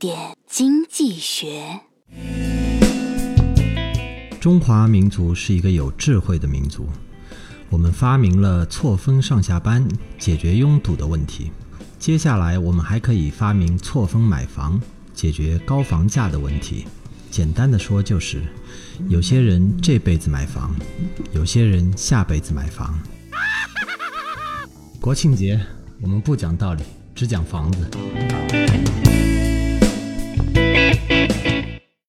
点经济学。中华民族是一个有智慧的民族。我们发明了错峰上下班解决拥堵的问题。接下来我们还可以发明错峰买房解决高房价的问题。简单的说就是有些人这辈子买房有些人下辈子买房。国庆节我们不讲道理只讲房子。